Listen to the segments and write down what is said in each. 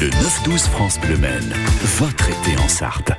Le 9-12 France Bleu Maine, votre été en Sarthe.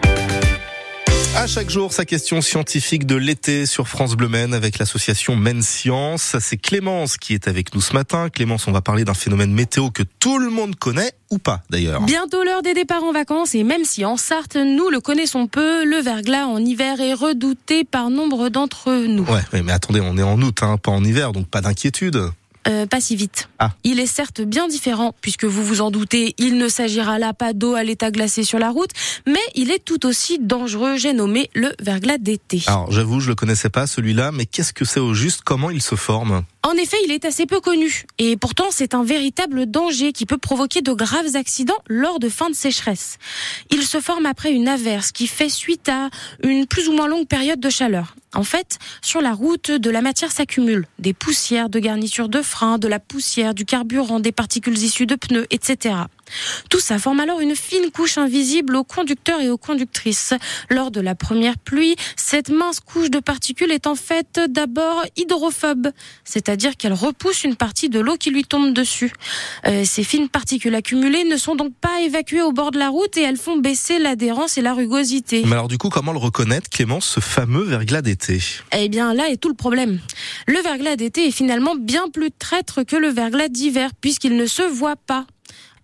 À chaque jour, sa question scientifique de l'été sur France Bleu Maine avec l'association Maine Science. C'est Clémence qui est avec nous ce matin. Clémence, on va parler d'un phénomène météo que tout le monde connaît ou pas d'ailleurs. Bientôt l'heure des départs en vacances et même si en Sarthe, nous le connaissons peu, le verglas en hiver est redouté par nombre d'entre nous. Ouais, mais attendez, on est en août, hein, pas en hiver, donc pas d'inquiétude. Euh, pas si vite. Ah. Il est certes bien différent, puisque vous vous en doutez, il ne s'agira là pas d'eau à l'état glacé sur la route, mais il est tout aussi dangereux. J'ai nommé le verglas d'été. Alors j'avoue, je le connaissais pas celui-là, mais qu'est-ce que c'est au juste? Comment il se forme? En effet, il est assez peu connu, et pourtant c'est un véritable danger qui peut provoquer de graves accidents lors de fin de sécheresse. Il se forme après une averse qui fait suite à une plus ou moins longue période de chaleur. En fait, sur la route, de la matière s'accumule. Des poussières de garniture de frein, de la poussière, du carburant, des particules issues de pneus, etc. Tout ça forme alors une fine couche invisible aux conducteurs et aux conductrices. Lors de la première pluie, cette mince couche de particules est en fait d'abord hydrophobe, c'est-à-dire qu'elle repousse une partie de l'eau qui lui tombe dessus. Euh, ces fines particules accumulées ne sont donc pas évacuées au bord de la route et elles font baisser l'adhérence et la rugosité. Mais alors du coup, comment le reconnaître, Clémence, ce fameux verglas d'été? Eh bien là est tout le problème. Le verglas d'été est finalement bien plus traître que le verglas d'hiver puisqu'il ne se voit pas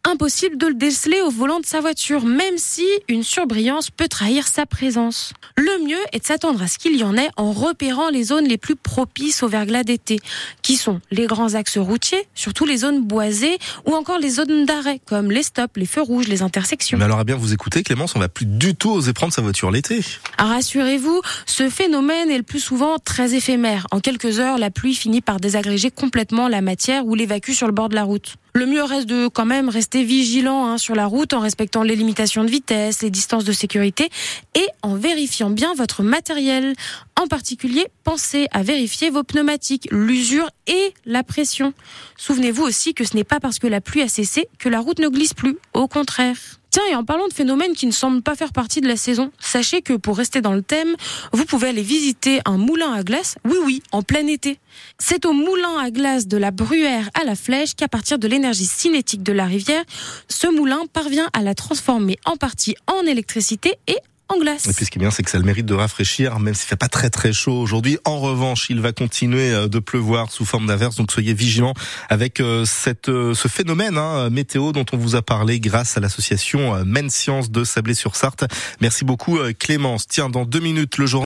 impossible de le déceler au volant de sa voiture, même si une surbrillance peut trahir sa présence. Le mieux est de s'attendre à ce qu'il y en ait en repérant les zones les plus propices au verglas d'été, qui sont les grands axes routiers, surtout les zones boisées, ou encore les zones d'arrêt, comme les stops, les feux rouges, les intersections. Mais alors à bien vous écouter, Clémence, on va plus du tout oser prendre sa voiture l'été. Ah, rassurez-vous, ce phénomène est le plus souvent très éphémère. En quelques heures, la pluie finit par désagréger complètement la matière ou l'évacue sur le bord de la route. Le mieux reste de quand même rester vigilant hein, sur la route en respectant les limitations de vitesse, les distances de sécurité et en vérifiant bien votre matériel. En particulier, pensez à vérifier vos pneumatiques, l'usure et la pression. Souvenez-vous aussi que ce n'est pas parce que la pluie a cessé que la route ne glisse plus. Au contraire. Tiens, et en parlant de phénomènes qui ne semblent pas faire partie de la saison, sachez que pour rester dans le thème, vous pouvez aller visiter un moulin à glace, oui oui, en plein été. C'est au moulin à glace de la Bruyère à la Flèche qu'à partir de l'énergie cinétique de la rivière, ce moulin parvient à la transformer en partie en électricité et Et puis ce qui est bien, c'est que ça a le mérite de rafraîchir, même s'il fait pas très très chaud aujourd'hui. En revanche, il va continuer euh, de pleuvoir sous forme d'averse, donc soyez vigilants avec euh, cette, euh, ce phénomène hein, météo dont on vous a parlé grâce à l'association Maine Science de Sablé-sur-Sarthe. Merci beaucoup Clémence. Tiens, dans deux minutes, le journal